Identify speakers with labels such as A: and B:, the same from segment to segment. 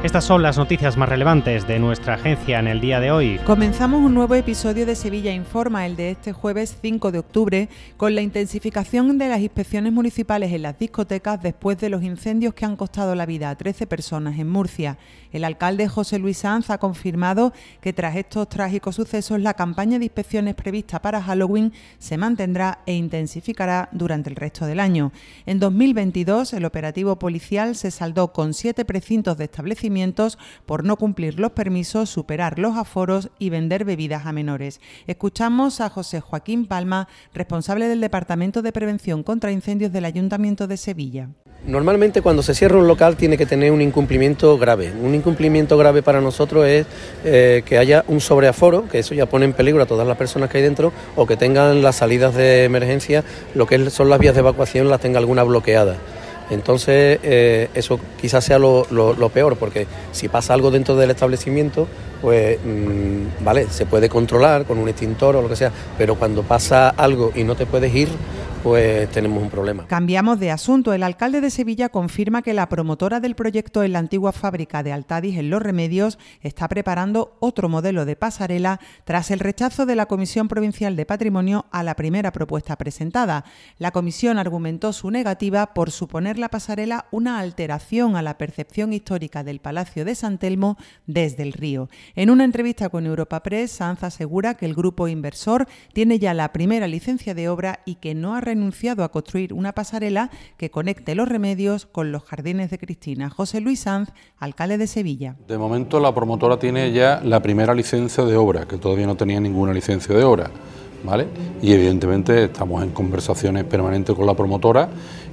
A: Estas son las noticias más relevantes de nuestra agencia en el día de hoy.
B: Comenzamos un nuevo episodio de Sevilla Informa, el de este jueves 5 de octubre, con la intensificación de las inspecciones municipales en las discotecas después de los incendios que han costado la vida a 13 personas en Murcia. El alcalde José Luis Sanz ha confirmado que tras estos trágicos sucesos la campaña de inspecciones prevista para Halloween se mantendrá e intensificará durante el resto del año. En 2022 el operativo policial se saldó con siete precintos de por no cumplir los permisos, superar los aforos y vender bebidas a menores. Escuchamos a José Joaquín Palma, responsable del Departamento de Prevención contra Incendios del Ayuntamiento de Sevilla.
C: Normalmente cuando se cierra un local tiene que tener un incumplimiento grave. Un incumplimiento grave para nosotros es eh, que haya un sobreaforo, que eso ya pone en peligro a todas las personas que hay dentro, o que tengan las salidas de emergencia, lo que son las vías de evacuación, las tenga alguna bloqueada. Entonces, eh, eso quizás sea lo, peor, porque si pasa algo dentro del establecimiento, pues, mm, vale, se puede controlar con un extintor o lo que sea, pero cuando pasa algo y no te puedes ir, pues tenemos un problema.
B: Cambiamos de asunto. El alcalde de Sevilla confirma que la promotora del proyecto en la antigua fábrica de Altadis en Los Remedios está preparando otro modelo de pasarela tras el rechazo de la Comisión Provincial de Patrimonio a la primera propuesta presentada. La comisión argumentó su negativa por suponer la pasarela una alteración a la percepción histórica del Palacio de San Telmo desde el río. En una entrevista con Europa Press, Sanz asegura que el grupo inversor tiene ya la primera licencia de obra y que no ha renunciado a construir una pasarela que conecte los remedios con los jardines de Cristina. José Luis Sanz, alcalde de Sevilla.
D: De momento la promotora tiene ya la primera licencia de obra, que todavía no tenía ninguna licencia de obra. ¿Vale? Y evidentemente estamos en conversaciones permanentes con la promotora,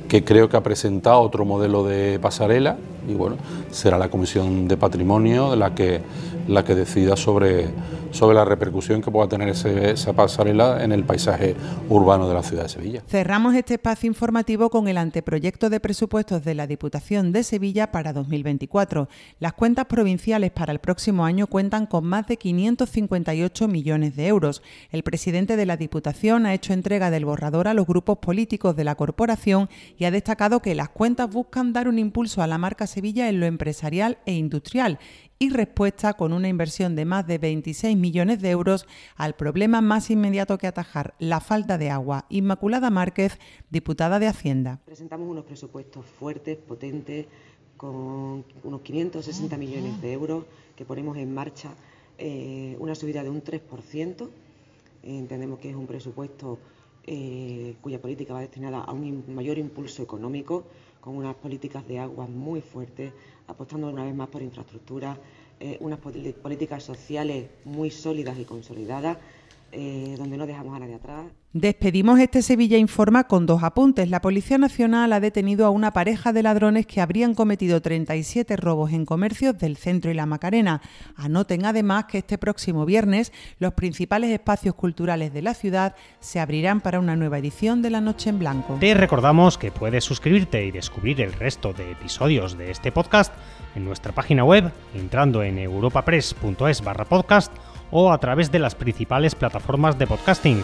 D: que creo que ha presentado otro modelo de pasarela, y bueno, será la Comisión de Patrimonio la que, la que decida sobre, sobre la repercusión que pueda tener esa pasarela en el paisaje urbano de la ciudad de Sevilla.
B: Cerramos este espacio informativo con el anteproyecto de presupuestos de la Diputación de Sevilla para 2024. Las cuentas provinciales para el próximo año cuentan con más de 558 millones de euros. El presidente de la Diputación ha hecho entrega del borrador a los grupos políticos de la corporación y ha destacado que las cuentas buscan dar un impulso a la marca Sevilla en lo empresarial e industrial y respuesta con una inversión de más de 26 millones de euros al problema más inmediato que atajar, la falta de agua. Inmaculada Márquez, diputada de Hacienda.
E: Presentamos unos presupuestos fuertes, potentes, con unos 560 millones de euros que ponemos en marcha eh, una subida de un 3%. Entendemos que es un presupuesto eh, cuya política va destinada a un mayor impulso económico, con unas políticas de agua muy fuertes, apostando una vez más por infraestructura, eh, unas políticas sociales muy sólidas y consolidadas, eh, donde no dejamos a nadie atrás.
B: Despedimos este Sevilla Informa con dos apuntes. La Policía Nacional ha detenido a una pareja de ladrones que habrían cometido 37 robos en comercios del centro y la Macarena. Anoten además que este próximo viernes los principales espacios culturales de la ciudad se abrirán para una nueva edición de La Noche en Blanco.
A: Te recordamos que puedes suscribirte y descubrir el resto de episodios de este podcast en nuestra página web entrando en europapress.es barra podcast o a través de las principales plataformas de podcasting